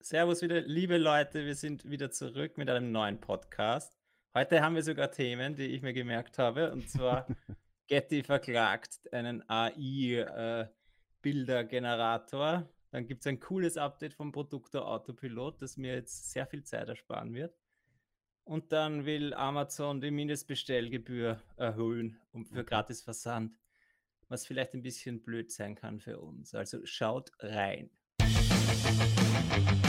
Servus wieder, liebe Leute, wir sind wieder zurück mit einem neuen Podcast. Heute haben wir sogar Themen, die ich mir gemerkt habe, und zwar Getty verklagt einen AI-Bildergenerator. Äh, Dann gibt es ein cooles Update vom Produktor Autopilot, das mir jetzt sehr viel Zeit ersparen wird. Und dann will Amazon die Mindestbestellgebühr erhöhen um für gratis Versand, was vielleicht ein bisschen blöd sein kann für uns. Also schaut rein. Hallo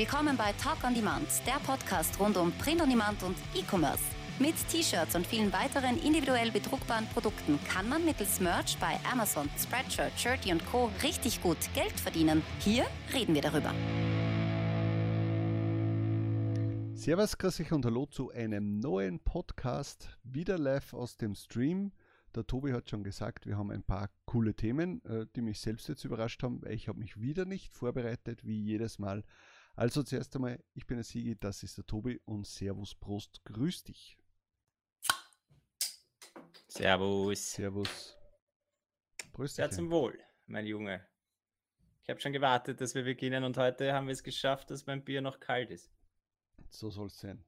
willkommen bei Talk on Demand, der Podcast rund um Print on Demand und E-Commerce. Mit T-Shirts und vielen weiteren individuell bedruckbaren Produkten kann man mittels Merch bei Amazon, Spreadshirt, Shirty und Co. richtig gut Geld verdienen. Hier reden wir darüber. Servus, grüß euch und hallo zu einem neuen Podcast, wieder live aus dem Stream. Der Tobi hat schon gesagt, wir haben ein paar coole Themen, äh, die mich selbst jetzt überrascht haben. Ich habe mich wieder nicht vorbereitet, wie jedes Mal. Also zuerst einmal, ich bin der Sigi, das ist der Tobi und Servus, Prost, grüß dich. Servus. Servus. Grüß dich. Ja, zum Wohl, mein Junge. Ich habe schon gewartet, dass wir beginnen und heute haben wir es geschafft, dass mein Bier noch kalt ist. So soll es sein.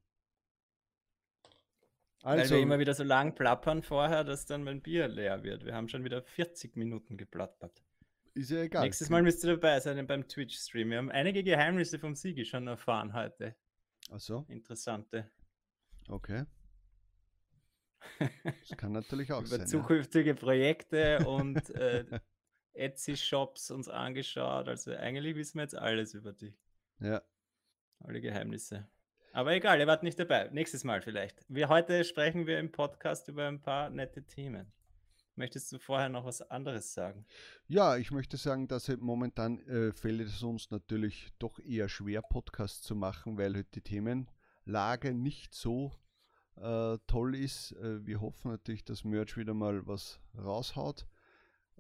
Also, Weil wir also immer wieder so lang plappern vorher, dass dann mein Bier leer wird. Wir haben schon wieder 40 Minuten geplappert. Ist ja egal. Nächstes Mal müsst ihr dabei sein beim Twitch-Stream. Wir haben einige Geheimnisse vom Siege schon erfahren heute. Ach so. Interessante. Okay. Das kann natürlich auch Über sein. Über zukünftige ja. Projekte und äh, Etsy-Shops uns angeschaut. Also eigentlich wissen wir jetzt alles über dich. Ja. Alle Geheimnisse. Aber egal, ihr wart nicht dabei. Nächstes Mal vielleicht. Wir, heute sprechen wir im Podcast über ein paar nette Themen. Möchtest du vorher noch was anderes sagen? Ja, ich möchte sagen, dass halt momentan äh, fällt es uns natürlich doch eher schwer, Podcasts zu machen, weil halt die Themenlage nicht so äh, toll ist. Äh, wir hoffen natürlich, dass Merch wieder mal was raushaut.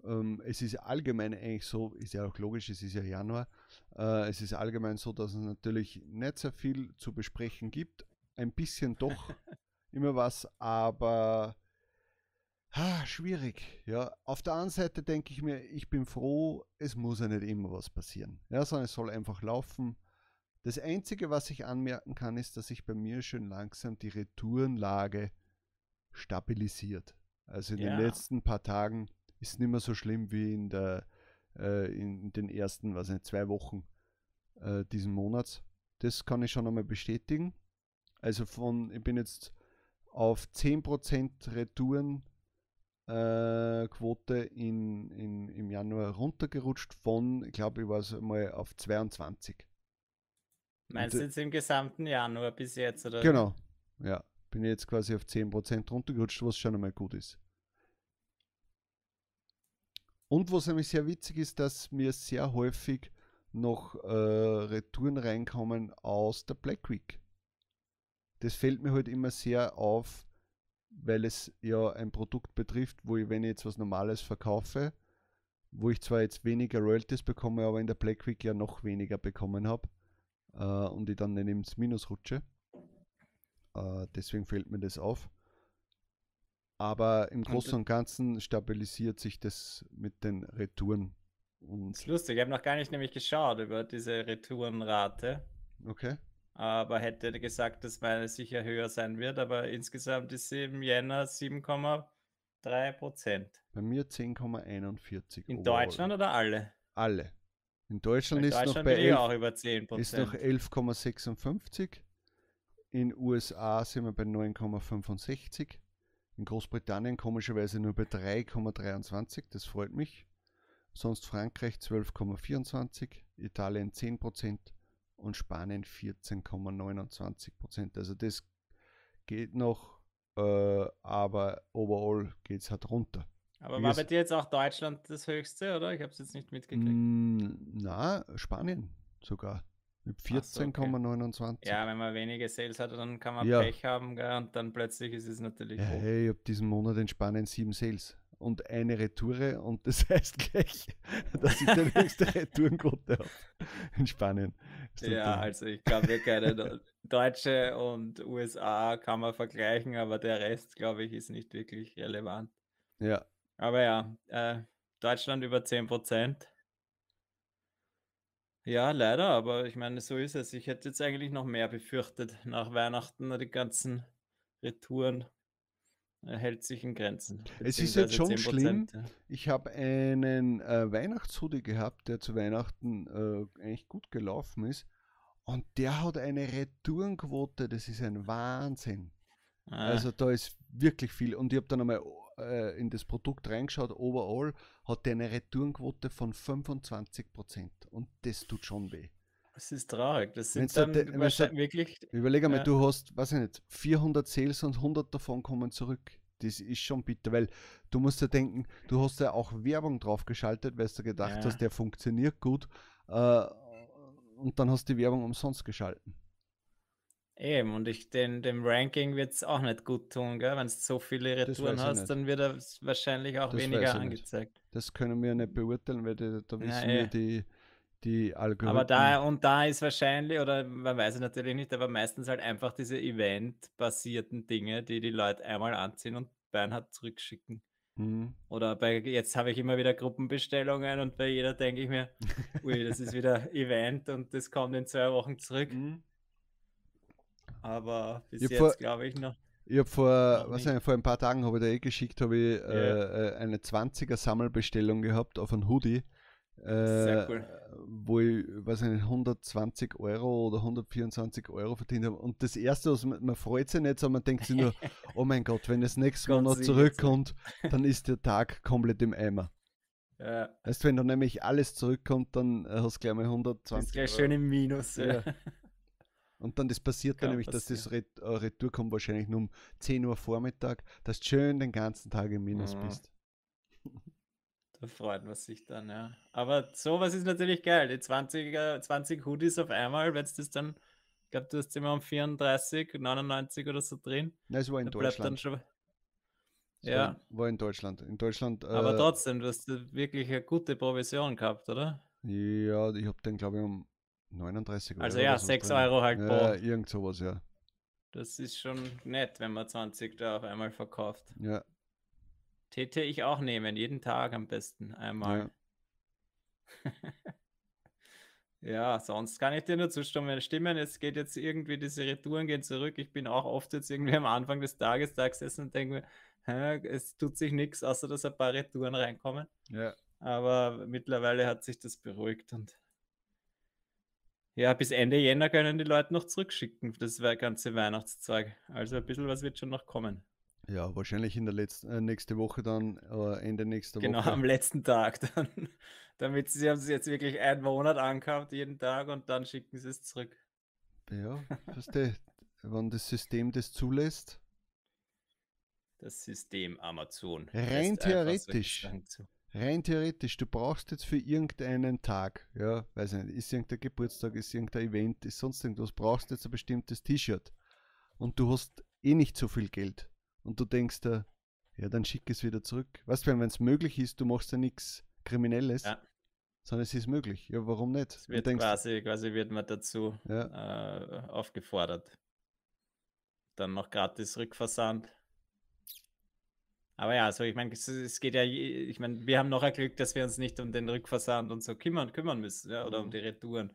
Ähm, es ist allgemein eigentlich so, ist ja auch logisch, es ist ja Januar, äh, es ist allgemein so, dass es natürlich nicht sehr viel zu besprechen gibt. Ein bisschen doch immer was, aber ha, schwierig. Ja, auf der anderen Seite denke ich mir, ich bin froh, es muss ja nicht immer was passieren. Ja, sondern es soll einfach laufen. Das Einzige, was ich anmerken kann, ist, dass sich bei mir schön langsam die Retourenlage stabilisiert. Also in ja. den letzten paar Tagen ist es nicht mehr so schlimm wie in, der, äh, in den ersten, was nicht, zwei Wochen äh, diesen Monats. Das kann ich schon einmal bestätigen. Also von, ich bin jetzt auf 10% Retourenquote äh, in, in, im Januar runtergerutscht von, ich glaube, ich war es mal auf 22. Meinst du jetzt im gesamten Januar bis jetzt? Oder? Genau, ja. Bin jetzt quasi auf 10% runtergerutscht, was schon einmal gut ist. Und was nämlich sehr witzig ist, dass mir sehr häufig noch äh, Retouren reinkommen aus der Black Week. Das fällt mir halt immer sehr auf, weil es ja ein Produkt betrifft, wo ich, wenn ich jetzt was Normales verkaufe, wo ich zwar jetzt weniger Royalties bekomme, aber in der Black Week ja noch weniger bekommen habe äh, und ich dann nicht ins Minus rutsche. Äh, deswegen fällt mir das auf. Aber im Großen und Ganzen stabilisiert sich das mit den Retouren. Und das ist lustig, ich habe noch gar nicht nämlich geschaut über diese Retourenrate. Okay. Aber hätte gesagt, dass meine sicher höher sein wird, aber insgesamt ist sie im Jänner 7,3 Prozent. Bei mir 10,41. In overall. Deutschland oder alle? Alle. In Deutschland, ist, Deutschland noch bei 11, auch über 10 ist noch 11,56. In USA sind wir bei 9,65. In Großbritannien komischerweise nur bei 3,23, das freut mich. Sonst Frankreich 12,24, Italien 10% und Spanien 14,29%. Also das geht noch, äh, aber overall geht es halt runter. Aber war bei dir jetzt auch Deutschland das höchste, oder? Ich habe es jetzt nicht mitgekriegt. Mm, na, Spanien sogar. Mit 14,29. So, okay. Ja, wenn man wenige Sales hat, dann kann man ja. Pech haben gell? und dann plötzlich ist es natürlich ja, Hey, ich habe diesen Monat in Spanien sieben Sales und eine Retoure und das heißt gleich, dass ich die höchste Retourenquote habe in Spanien. Ja, also ich glaube, können Deutsche und USA kann man vergleichen, aber der Rest, glaube ich, ist nicht wirklich relevant. Ja. Aber ja, äh, Deutschland über 10%. Ja, leider, aber ich meine, so ist es. Ich hätte jetzt eigentlich noch mehr befürchtet. Nach Weihnachten die ganzen Retouren hält sich in Grenzen. Es ist jetzt schon 10%, schlimm. ja. Ich habe einen äh, Weihnachtshoodie gehabt, der zu Weihnachten äh, eigentlich gut gelaufen ist. Und der hat eine Retourenquote, das ist ein Wahnsinn. Ah, Also da ist wirklich viel. Und ich habe dann einmal äh, in das Produkt reingeschaut, overall hat der eine Retourenquote von 25%. Und das tut schon weh. Das ist traurig. Das sind da dann de- wirklich. Überleg einmal, Ja. du hast, weiß ich nicht, 400 Sales und 100 davon kommen zurück. Das ist schon bitter, weil du musst ja denken, du hast ja auch Werbung drauf geschaltet, weil du gedacht Ja. hast, der funktioniert gut. Äh, und dann hast du die Werbung umsonst geschalten. Eben, und ich, den, dem Ranking wird es auch nicht gut tun? Wenn du so viele Retouren hast, nicht. dann wird er wahrscheinlich auch Das weniger ich nicht. angezeigt. Das können wir nicht beurteilen, weil da Ja, wissen eh. wir die, die Algorithmen. Aber da und da ist wahrscheinlich, oder man weiß es natürlich nicht, aber meistens halt einfach diese Event-basierten Dinge, die die Leute einmal anziehen und Bernhard zurückschicken. Hm. Oder bei jetzt habe ich immer wieder Gruppenbestellungen und bei jeder denke ich mir, ui, das ist wieder Event und das kommt in zwei Wochen zurück. Hm. Aber bis Ich jetzt glaube ich noch. Ich habe vor, was ich, vor ein paar Tagen habe ich da eh geschickt, habe ich äh, äh, eine 20er Sammelbestellung gehabt auf einen Hoodie. Äh, cool. wo ich, weiß ich nicht, 120 Euro oder 124 Euro verdient habe. Und das erste, was man, man freut sich nicht, sondern man denkt sich nur, oh mein Gott, wenn es nächstes Monat sicher zurückkommt, dann ist der Tag komplett im Eimer. Ja, Weißt du, wenn dann nämlich alles zurückkommt, dann äh, hast du gleich mal ist 120 gleich Euro. schön im Minus. Ja. Ja. Und dann das passiert dann nämlich, dass das Ret äh, Retour kommt wahrscheinlich nur um 10 Uhr Vormittag, dass du schön den ganzen Tag im Minus Mhm. bist. Da freut man sich dann, ja. Aber sowas ist natürlich geil. Die 20, 20 Hoodies auf einmal, wenn es das dann, ich glaube, du hast immer um 34, 99 oder so drin. Es war in Da bleibt dann Deutschland. schon. Ja, War, in Deutschland. In Deutschland. aber äh, trotzdem, du hast wirklich eine gute Provision gehabt, oder? Ja, ich habe den, glaube ich, um 39 Euro. Also ja, so 6 drin. Euro halt Ja, pro. irgend sowas, ja. Das ist schon nett, wenn man 20 da auf einmal verkauft. Ja, Täte ich auch nehmen, jeden Tag am besten einmal. ja. Ja, sonst kann ich dir nur zustimmen. Stimmen, es geht jetzt irgendwie, diese Retouren gehen zurück. Ich bin auch oft jetzt irgendwie am Anfang des Tages da gesessen und denke mir, es tut sich nichts, außer dass ein paar Retouren reinkommen. ja. Aber mittlerweile hat sich das beruhigt und ja, bis Ende Jänner können die Leute noch zurückschicken, das ganze Weihnachtszeug. Also ein bisschen was wird schon noch kommen. Ja, wahrscheinlich in der letzten, äh, nächste Woche dann, äh, Ende nächster Genau, Woche. am letzten Tag dann. Damit sie haben es jetzt wirklich einen Monat angehabt, jeden Tag, und dann schicken sie es zurück. Ja, weißt du, wenn das System das zulässt, Das System Amazon. Rein theoretisch. Rein theoretisch, du brauchst jetzt für irgendeinen Tag, ja, weiß ich nicht, ist irgendein Geburtstag, ist irgendein Event, ist sonst irgendwas, brauchst jetzt ein bestimmtes T-Shirt und du hast eh nicht so viel Geld und du denkst dir, ja, dann schick es wieder zurück. Weißt du, wenn es möglich ist, du machst ja nichts Kriminelles, Ja. sondern es ist möglich. Ja, warum nicht? Es wird denkst, quasi, quasi wird man dazu ja, äh, aufgefordert. Dann noch gratis Rückversand. Aber ja, also ich meine, es, es geht ja, ich meine, wir haben noch ein Glück, dass wir uns nicht um den Rückversand und so kümmern, kümmern müssen, ja, oder um Mhm. die Retouren.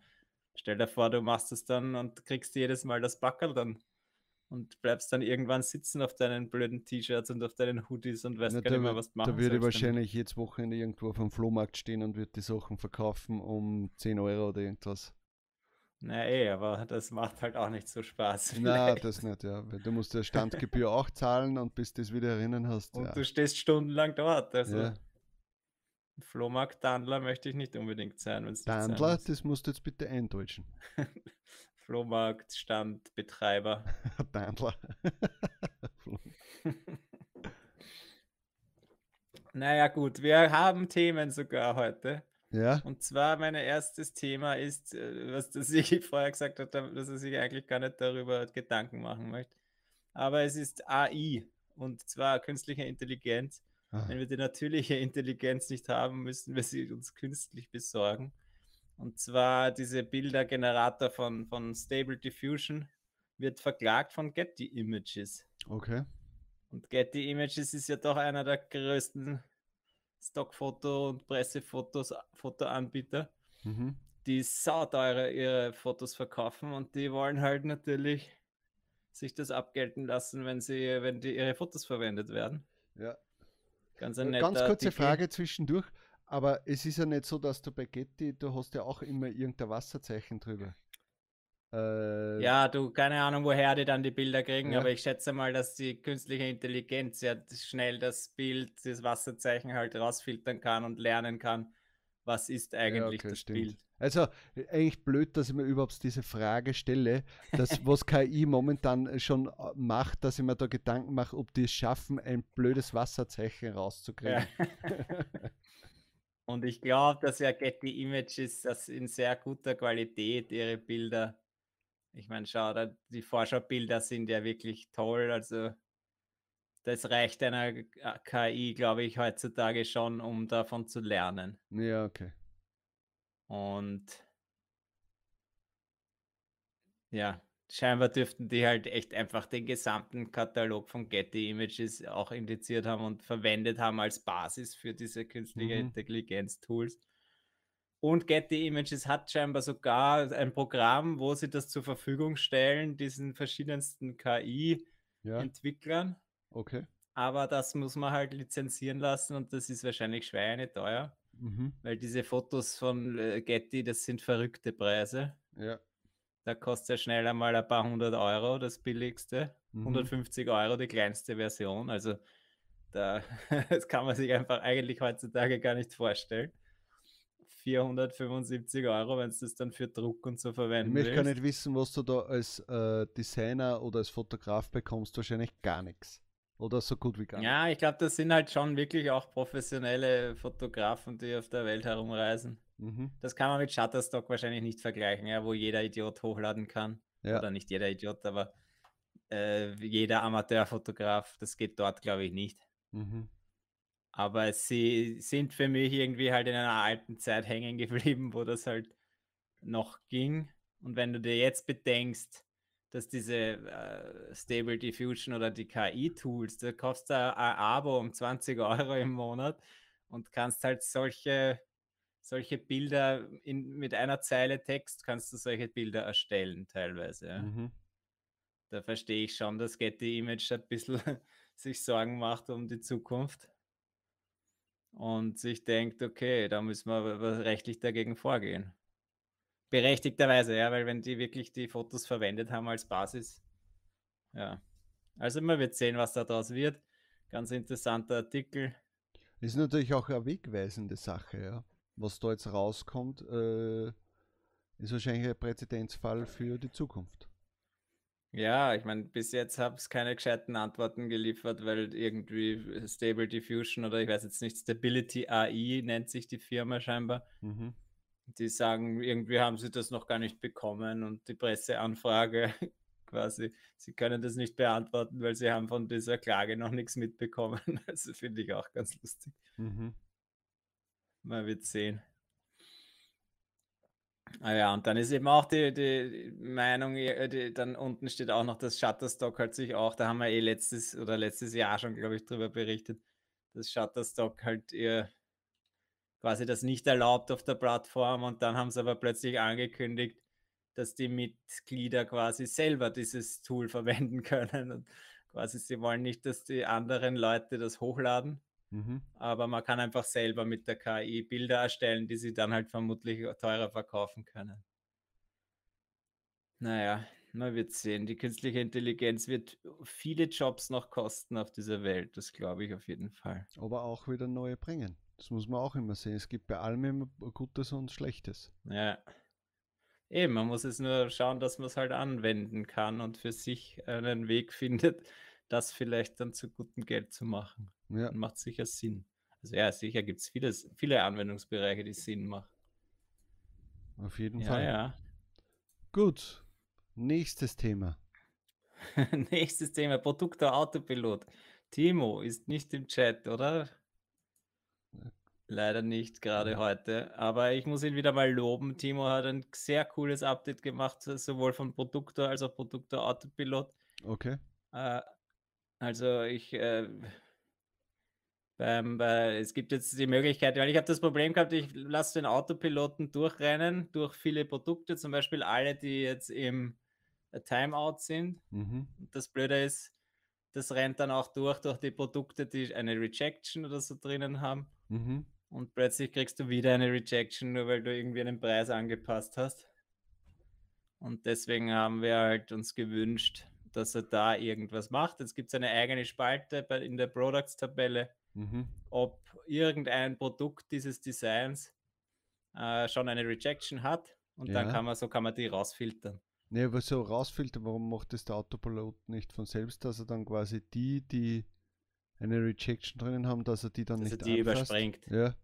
Stell dir vor, du machst es dann und kriegst jedes Mal das Backerl dann und bleibst dann irgendwann sitzen auf deinen blöden T-Shirts und auf deinen Hoodies und weißt Na, gar nicht mehr, was du machen da würde ich wahrscheinlich jetzt Wochenende irgendwo auf dem Flohmarkt stehen und würde die Sachen verkaufen um 10 Euro oder irgendwas. Na eh, aber das macht halt auch nicht so Spaß. Na, vielleicht. das nicht, ja. Weil du musst ja Standgebühr auch zahlen und bis du das wieder erinnern hast. Und ja. du stehst stundenlang dort. Also Ja. Flohmarkt-Dandler möchte ich nicht unbedingt sein, Dandler, das musst du jetzt bitte eindeutschen. Flohmarkt-Standbetreiber. Dandler. Naja, gut, wir haben Themen sogar heute. ja, Und zwar mein erstes Thema ist, äh, was der Sigi vorher gesagt hat, dass er sich eigentlich gar nicht darüber Gedanken machen möchte. Aber es ist AI und zwar künstliche Intelligenz. Ah, Wenn wir die natürliche Intelligenz nicht haben, müssen wir sie uns künstlich besorgen. Und zwar diese Bildergenerator von, von Stable Diffusion wird verklagt von Getty Images. okay. Und Getty Images ist ja doch einer der größten Stockfoto- und Pressefotos, Fotoanbieter, Mhm. die sauteure ihre Fotos verkaufen und die wollen halt natürlich sich das abgelten lassen, wenn sie, wenn die ihre Fotos verwendet werden. Ja. Ganz Äh, Ganz kurze Artikel. Frage zwischendurch, aber es ist ja nicht so, dass du bei Getty, du hast ja auch immer irgendein Wasserzeichen drüber. Äh, Ja, du, keine Ahnung, woher die dann die Bilder kriegen, Ja. aber ich schätze mal, dass die künstliche Intelligenz ja schnell das Bild, das Wasserzeichen halt rausfiltern kann und lernen kann, was ist eigentlich okay, das stimmt. Bild. Also äh, eigentlich blöd, dass ich mir überhaupt diese Frage stelle, dass was KI momentan äh, schon äh, macht, dass ich mir da Gedanken mache, ob die es schaffen, ein blödes Wasserzeichen rauszukriegen. Ja. Und ich glaube, dass ja Getty Images das in sehr guter Qualität ihre Bilder, ich meine, schau, da, die Vorschaubilder sind ja wirklich toll. Also das reicht einer KI, glaube ich, heutzutage schon, um davon zu lernen. Ja, okay. Und ja, scheinbar dürften die halt echt einfach den gesamten Katalog von Getty Images auch indiziert haben und verwendet haben als Basis für diese künstliche Mhm. Intelligenz-Tools. Und Getty Images hat scheinbar sogar ein Programm, wo sie das zur Verfügung stellen, diesen verschiedensten KI-Entwicklern. Ja, okay. Aber das muss man halt lizenzieren lassen und das ist wahrscheinlich schweineteuer. Mhm. Weil diese Fotos von äh, Getty, das sind verrückte Preise. Ja. Da kostet ja schnell einmal ein paar hundert Euro, das billigste. Mhm. 150 Euro die kleinste Version. Also da, das kann man sich einfach eigentlich heutzutage gar nicht vorstellen. 475 Euro, wenn du das dann für Druck und so Ich verwenden möchte gar nicht wissen, was du da als äh, Designer oder als Fotograf bekommst. Wahrscheinlich gar nichts. Oder so gut wie gar nichts. Ja, ich glaube, das sind halt schon wirklich auch professionelle Fotografen, die auf der Welt herumreisen. Mhm. Das kann man mit Shutterstock wahrscheinlich nicht vergleichen, ja, wo jeder Idiot hochladen kann. Ja. Oder nicht jeder Idiot, aber äh, jeder Amateurfotograf, das geht dort, glaube ich, nicht. Mhm. Aber sie sind für mich irgendwie halt in einer alten Zeit hängen geblieben, wo das halt noch ging. Und wenn du dir jetzt bedenkst, dass diese äh, Stable Diffusion oder die KI-Tools, da kostet ein ein Abo um 20 Euro im Monat und kannst halt solche, solche Bilder in, mit einer Zeile Text kannst du solche Bilder erstellen teilweise. Mhm. Da verstehe ich schon, dass Getty Image ein bisschen sich Sorgen macht um die Zukunft und sich denkt, okay, da müssen wir rechtlich dagegen vorgehen. Berechtigterweise, ja, weil wenn die wirklich die Fotos verwendet haben als Basis, ja. Also man wird sehen, was daraus wird. Ganz interessanter Artikel. Ist natürlich auch eine wegweisende Sache, ja. Was da jetzt rauskommt, äh, ist wahrscheinlich ein Präzedenzfall für die Zukunft. Ja, ich meine, bis jetzt habe es keine gescheiten Antworten geliefert, weil irgendwie Stable Diffusion oder ich weiß jetzt nicht, Stability AI nennt sich die Firma scheinbar. Mhm. Die sagen, irgendwie haben sie das noch gar nicht bekommen und die Presseanfrage quasi, sie können das nicht beantworten, weil sie haben von dieser Klage noch nichts mitbekommen. Also finde ich auch ganz lustig. Mhm. Man wird sehen. Ah ja, und dann ist eben auch die, die Meinung, die, dann unten steht auch noch, dass Shutterstock halt sich auch, da haben wir eh letztes oder letztes Jahr schon, glaube ich, drüber berichtet, dass Shutterstock halt ihr quasi das nicht erlaubt auf der Plattform und dann haben sie aber plötzlich angekündigt, dass die Mitglieder quasi selber dieses Tool verwenden können und quasi sie wollen nicht, dass die anderen Leute das hochladen, Mhm. aber man kann einfach selber mit der KI Bilder erstellen, die sie dann halt vermutlich teurer verkaufen können. Naja, man wird sehen. Die künstliche Intelligenz wird viele Jobs noch kosten auf dieser Welt. Das glaube ich auf jeden Fall. Aber auch wieder neue bringen. Das muss man auch immer sehen. Es gibt bei allem immer Gutes und Schlechtes. Ja. Eben, man muss es nur schauen, dass man es halt anwenden kann und für sich einen Weg findet, das vielleicht dann zu gutem Geld zu machen. Ja. Macht sicher Sinn. Also ja, sicher gibt es vieles, viele Anwendungsbereiche, die Sinn machen. Auf jeden Ja, Fall. ja. Gut. Nächstes Thema. Nächstes Thema, Produkte Autopilot. Timo ist nicht im Chat, oder? Leider nicht gerade heute, aber ich muss ihn wieder mal loben. Timo hat ein sehr cooles Update gemacht, sowohl von Produktor als auch Produktor Autopilot. Okay. Äh, also ich, äh, Beim, bei, es gibt jetzt die Möglichkeit, weil ich habe das Problem gehabt, ich lasse den Autopiloten durchrennen durch viele Produkte, zum Beispiel alle, die jetzt im Timeout sind. Mhm. Das Blöde ist, das rennt dann auch durch durch die Produkte, die eine Rejection oder so drinnen haben. Mhm. Und plötzlich kriegst du wieder eine Rejection, nur weil du irgendwie einen Preis angepasst hast. Und deswegen haben wir halt uns gewünscht, dass er da irgendwas macht. Jetzt gibt es eine eigene Spalte bei, in der Products-Tabelle, Mhm. ob irgendein Produkt dieses Designs äh, schon eine Rejection hat. Und dann Ja. kann man, so kann man die rausfiltern. Ne, aber so rausfiltern, warum macht das der Autopilot nicht von selbst, dass er dann quasi die, die eine Rejection drinnen haben, dass er die dann Dass er nicht die anfasst? überspringt. Ja,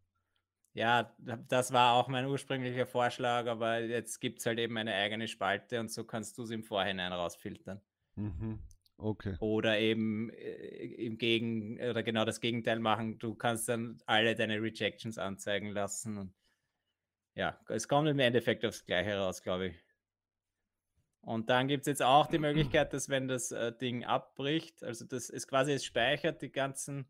Ja, das war auch mein ursprünglicher Vorschlag, aber jetzt gibt es halt eben eine eigene Spalte und so kannst du es im Vorhinein rausfiltern. Mhm. okay. Oder eben äh, im Gegen oder genau das Gegenteil machen. Du kannst dann alle deine Rejections anzeigen lassen. Und ja, es kommt im Endeffekt aufs Gleiche raus, glaube ich. Und dann gibt es jetzt auch die Möglichkeit, dass wenn das äh, Ding abbricht, also das ist quasi, es speichert die ganzen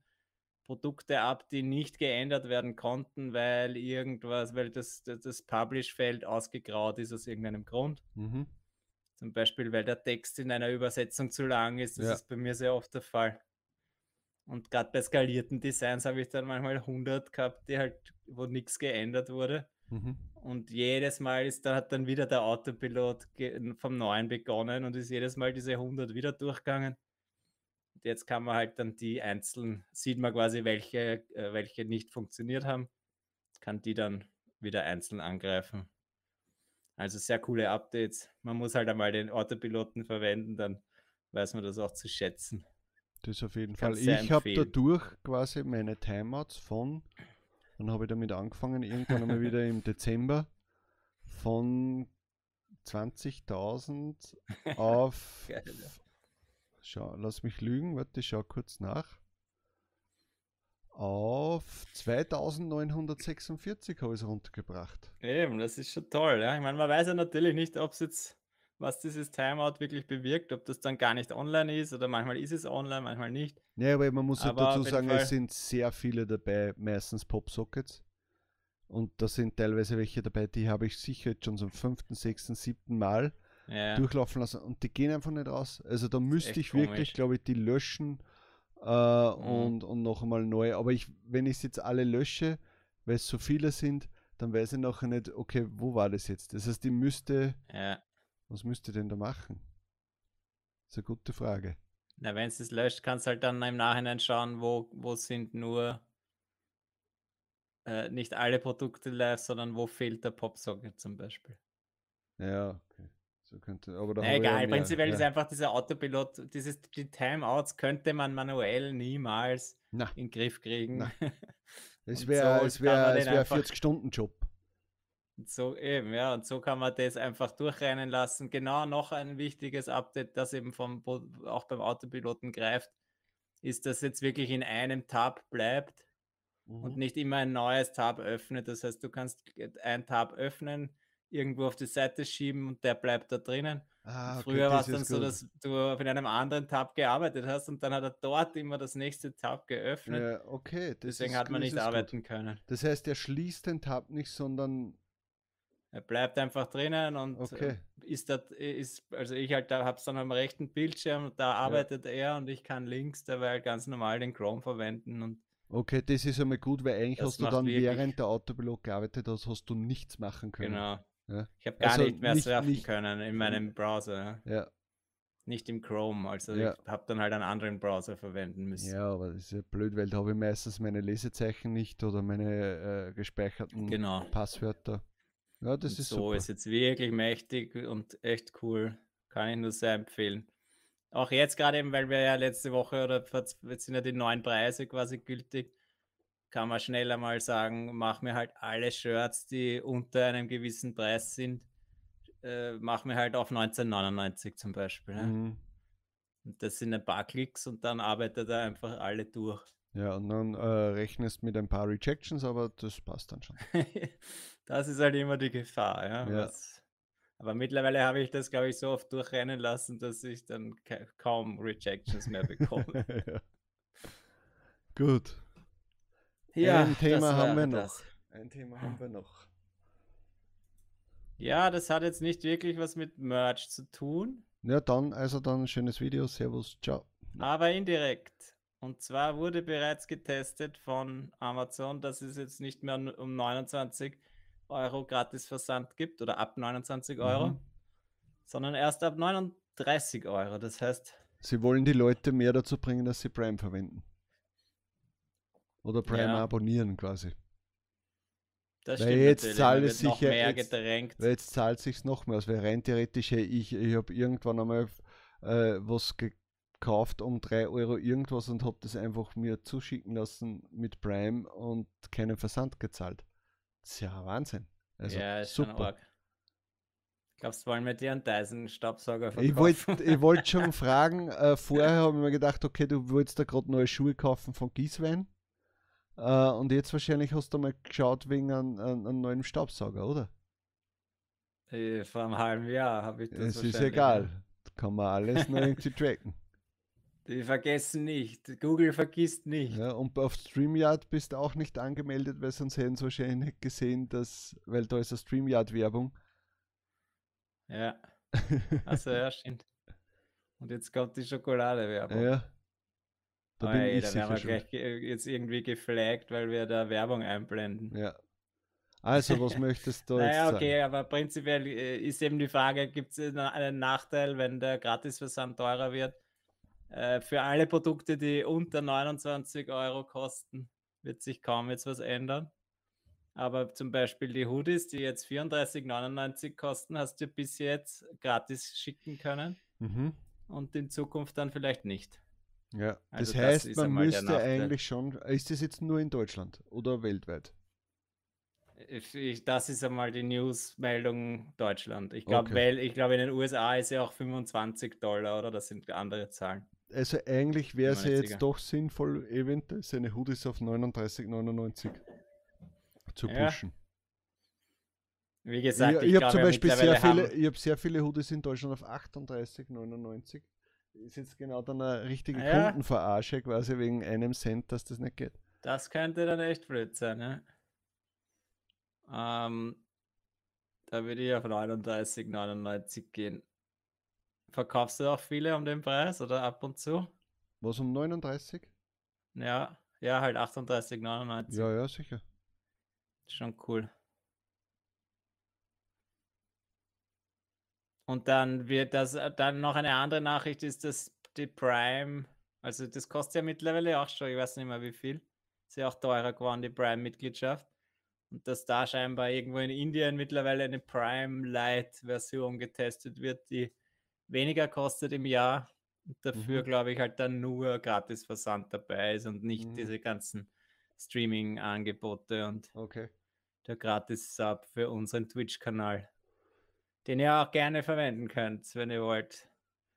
Produkte ab, die nicht geändert werden konnten, weil irgendwas, weil das, das, Publish-Feld ausgegraut ist aus irgendeinem Grund. Mhm. Zum Beispiel, weil der Text in einer Übersetzung zu lang ist. Das Ja. ist bei mir sehr oft der Fall. Und gerade bei skalierten Designs habe ich dann manchmal 100 gehabt, die halt, wo nichts geändert wurde. Mhm. Und jedes Mal ist, da hat dann wieder der Autopilot vom Neuen begonnen und ist jedes Mal diese 100 wieder durchgegangen. Und jetzt kann man halt dann die einzeln, sieht man quasi, welche, äh, welche nicht funktioniert haben, kann die dann wieder einzeln angreifen. Also sehr coole Updates. Man muss halt einmal den Autopiloten verwenden, dann weiß man das auch zu schätzen. Das auf jeden Fall. Ich habe dadurch quasi meine Timeouts von, dann habe ich damit angefangen, irgendwann einmal wieder im Dezember, von 20.000 auf, Geil, schau, lass mich lügen, warte, ich schau kurz nach, auf 2946 habe ich es runtergebracht. Eben, das ist schon toll. Ja? Ich meine, man weiß ja natürlich nicht, ob es jetzt, was dieses Timeout wirklich bewirkt, ob das dann gar nicht online ist oder manchmal ist es online, manchmal nicht. Ja, aber man muss halt Aber dazu auf jeden sagen, es sind sehr viele dabei, meistens Popsockets. Und da sind teilweise welche dabei, die habe ich sicher jetzt schon zum fünften, sechsten, siebten Mal Ja, durchlaufen lassen und die gehen einfach nicht raus. Also da müsste ich wirklich, glaube ich, die löschen äh, Mhm. und, und noch einmal neu. Aber ich, wenn ich es jetzt alle lösche, weil es so viele sind, dann weiß ich nachher nicht, okay, wo war das jetzt? Das heißt, ich müsste, ja. was müsste denn da machen? Das ist eine gute Frage. Na, wenn es das löscht, kannst du halt dann im Nachhinein schauen, wo, wo sind nur äh, nicht alle Produkte live, sondern wo fehlt der Popsocket zum Beispiel. Ja, okay. Könnte, aber da egal, prinzipiell ja. ist einfach dieser Autopilot, dieses, die Timeouts könnte man manuell niemals Na, in den Griff kriegen. Na. es Und wäre so es wär, es wär einfach- 40-Stunden-Job. Und So eben, ja, und so kann man das einfach durchrennen lassen. Genau noch ein wichtiges Update, das eben vom, auch beim Autopiloten greift, ist, dass jetzt wirklich in einem Tab bleibt und Mhm. nicht immer ein neues Tab öffnet. Das heißt, du kannst ein Tab öffnen, irgendwo auf die Seite schieben und der bleibt da drinnen. Ah, okay, Früher war das es dann so, gut. dass du auf einem anderen Tab gearbeitet hast und dann hat er dort immer das nächste Tab geöffnet. Ja, okay, das Deswegen hat man das nicht ist gut. arbeiten können. Das heißt, er schließt den Tab nicht, sondern Er bleibt einfach drinnen und Okay. äh, ist da, ist, also ich halt da habe es dann am rechten Bildschirm, da arbeitet er und ich kann links dabei ganz normal den Chrome verwenden und okay, das ist einmal gut, weil eigentlich Das hast du dann, während der Autopilot gearbeitet hast, hast du nichts machen können. genau. Ja. Ich habe gar Also nicht mehr nicht- surfen nicht- können in meinem Browser, ja. Nicht im Chrome. Also Ja. ich habe dann halt einen anderen Browser verwenden müssen. ja, aber das ist ja blöd, weil da habe ich meistens meine Lesezeichen nicht oder meine äh, gespeicherten Genau. Passwörter. Ja, das Und ist so super. ist jetzt wirklich mächtig und echt cool. Kann ich nur sehr empfehlen. Auch jetzt gerade eben, weil wir ja letzte Woche oder jetzt sind ja die neuen Preise quasi gültig, kann man schneller mal sagen, mach mir halt alle Shirts, die unter einem gewissen Preis sind, äh, mach mir halt auf 1999 zum Beispiel. Ja. Mhm. Und das sind ein paar Klicks und dann arbeitet er einfach alle durch. Ja, und dann äh, rechnest mit ein paar Rejections, aber das passt dann schon. das ist halt immer die Gefahr, ja. Ja. Was, aber mittlerweile habe ich das, glaube ich, so oft durchrennen lassen, dass ich dann ka kaum Rejections mehr bekomme. ja. Gut. Ja, ein Thema das haben wir noch. das. Ein Thema haben wir noch. Ja, das hat jetzt nicht wirklich was mit Merch zu tun, Ja, dann, also dann schönes Video. Servus, ciao. aber indirekt. Und zwar wurde bereits getestet von Amazon, dass es jetzt nicht mehr um 29 Euro gratis Versand gibt oder ab 29 Euro, Mhm. sondern erst ab 39 Euro. Das heißt, Sie wollen die Leute mehr dazu bringen, dass sie Prime verwenden. Oder Prime Ja. abonnieren quasi. das Weil jetzt zahlt es sicher- mehr jetzt- gedrängt. Weil jetzt zahlt sich's noch mehr aus. Weil rein theoretisch, hey, ich, ich habe irgendwann einmal äh, was gekauft um 3 Euro irgendwas und habe das einfach mir zuschicken lassen mit Prime und keinen Versand gezahlt. Das ist ja Wahnsinn. Also ja, ist schon super. arg. Glaubst du, wollen wir dir einen Dyson-Staubsauger Ich verkaufen? wollte ich wollt schon fragen, äh, vorher habe ich mir gedacht, okay, du wolltest da gerade neue Schuhe kaufen von Gieswein. Äh, und jetzt wahrscheinlich hast du mal geschaut wegen einem, einem, neuen Staubsauger, oder? Äh, Vor einem halben Jahr habe ich das Es ist egal. Kann man alles noch irgendwie tracken. Die vergessen nicht. Google vergisst nicht. Ja, und auf StreamYard bist du auch nicht angemeldet, weil sonst hätten sie wahrscheinlich nicht gesehen, dass, weil da ist eine StreamYard-Werbung. Ja. Also ja, stimmt. Und jetzt kommt die Schokoladewerbung. ja. Da bin Oi, ich da werden wir gleich jetzt irgendwie geflaggt, weil wir da Werbung einblenden. Ja. Also, was möchtest du jetzt Naja, sagen? okay, aber prinzipiell äh, ist eben die Frage, gibt es einen Nachteil, wenn der Gratisversand teurer wird? Äh, Für alle Produkte, die unter 29 Euro kosten, wird sich kaum jetzt was ändern. Aber zum Beispiel die Hoodies, die jetzt 34,99 kosten, hast du bis jetzt gratis schicken können Mhm. und in Zukunft dann vielleicht nicht. Ja, Also das das heißt, ist man müsste eigentlich schon, ist das jetzt nur in Deutschland oder weltweit? Das ist einmal die Newsmeldung Deutschland. Ich glaube, Okay. ich glaube, in den USA ist ja auch 25 Dollar, oder? Das sind andere Zahlen. Also eigentlich wäre es ja jetzt doch sinnvoll, eventuell seine Hoodies auf 39,99 zu Ja, pushen. Wie gesagt, ich ich, habe zum ja Beispiel sehr viele, ich habe sehr viele Hoodies in Deutschland auf 38,99. Ist jetzt genau dann eine richtige Ja. Kundenverarsche quasi wegen einem Cent, dass das nicht geht. das könnte dann echt blöd sein, ne? Ähm, da würde ich auf 39,99 gehen. Verkaufst du auch viele um den Preis oder ab und zu? Was um 39? Ja, ja, halt 38,99. Ja, ja, sicher. Schon cool. Und dann wird das, äh, dann noch eine andere Nachricht ist, dass die Prime, also das kostet ja mittlerweile auch schon, ich weiß nicht mehr wie viel, ist ja auch teurer geworden, die Prime-Mitgliedschaft. Und dass da scheinbar irgendwo in Indien mittlerweile eine Prime Lite-Version getestet wird, die weniger kostet im Jahr. Und dafür Mhm. glaube ich halt dann nur gratis Versand dabei ist und nicht Mhm. diese ganzen Streaming-Angebote und Okay. der Gratis-Sub für unseren Twitch-Kanal, den ihr auch gerne verwenden könnt, wenn ihr wollt.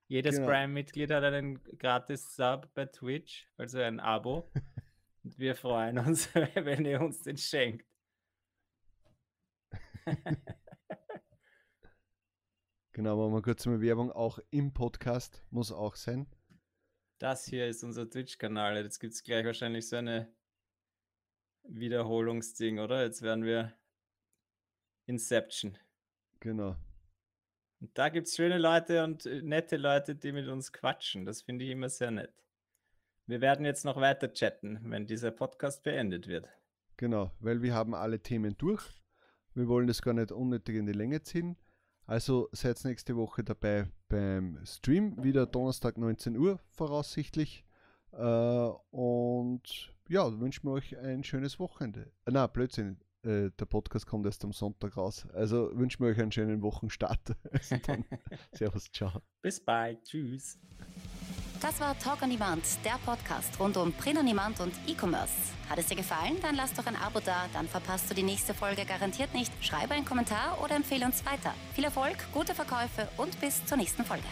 Jedes Genau. Prime-Mitglied hat einen Gratis-Sub bei Twitch, also ein Abo. Und wir freuen uns, wenn ihr uns den schenkt. Genau, machen wir kurz mal Werbung. Auch im Podcast muss auch sein. Das hier ist unser Twitch-Kanal. Jetzt gibt es gleich wahrscheinlich so eine Wiederholungsding, oder? Jetzt werden wir Inception. Genau. Und da gibt es schöne Leute und äh, nette Leute, die mit uns quatschen. Das finde ich immer sehr nett. Wir werden jetzt noch weiter chatten, wenn dieser Podcast beendet wird. Genau, weil wir haben alle Themen durch. Wir wollen das gar nicht unnötig in die Länge ziehen. Also seid nächste Woche dabei beim Stream, wieder Donnerstag 19 Uhr voraussichtlich. Äh, und ja, wünschen wir euch ein schönes Wochenende. Äh, na, Blödsinn, äh, der Podcast kommt erst am Sonntag raus. Also wünschen wir euch einen schönen Wochenstart. Also dann, servus, ciao. Bis bald. Tschüss. Das war Talk on Demand, der Podcast rund um Print on Demand und E-Commerce. Hat es dir gefallen? Dann lass doch ein Abo da, dann verpasst du die nächste Folge garantiert nicht. Schreibe einen Kommentar oder empfehle uns weiter. Viel Erfolg, gute Verkäufe und bis zur nächsten Folge.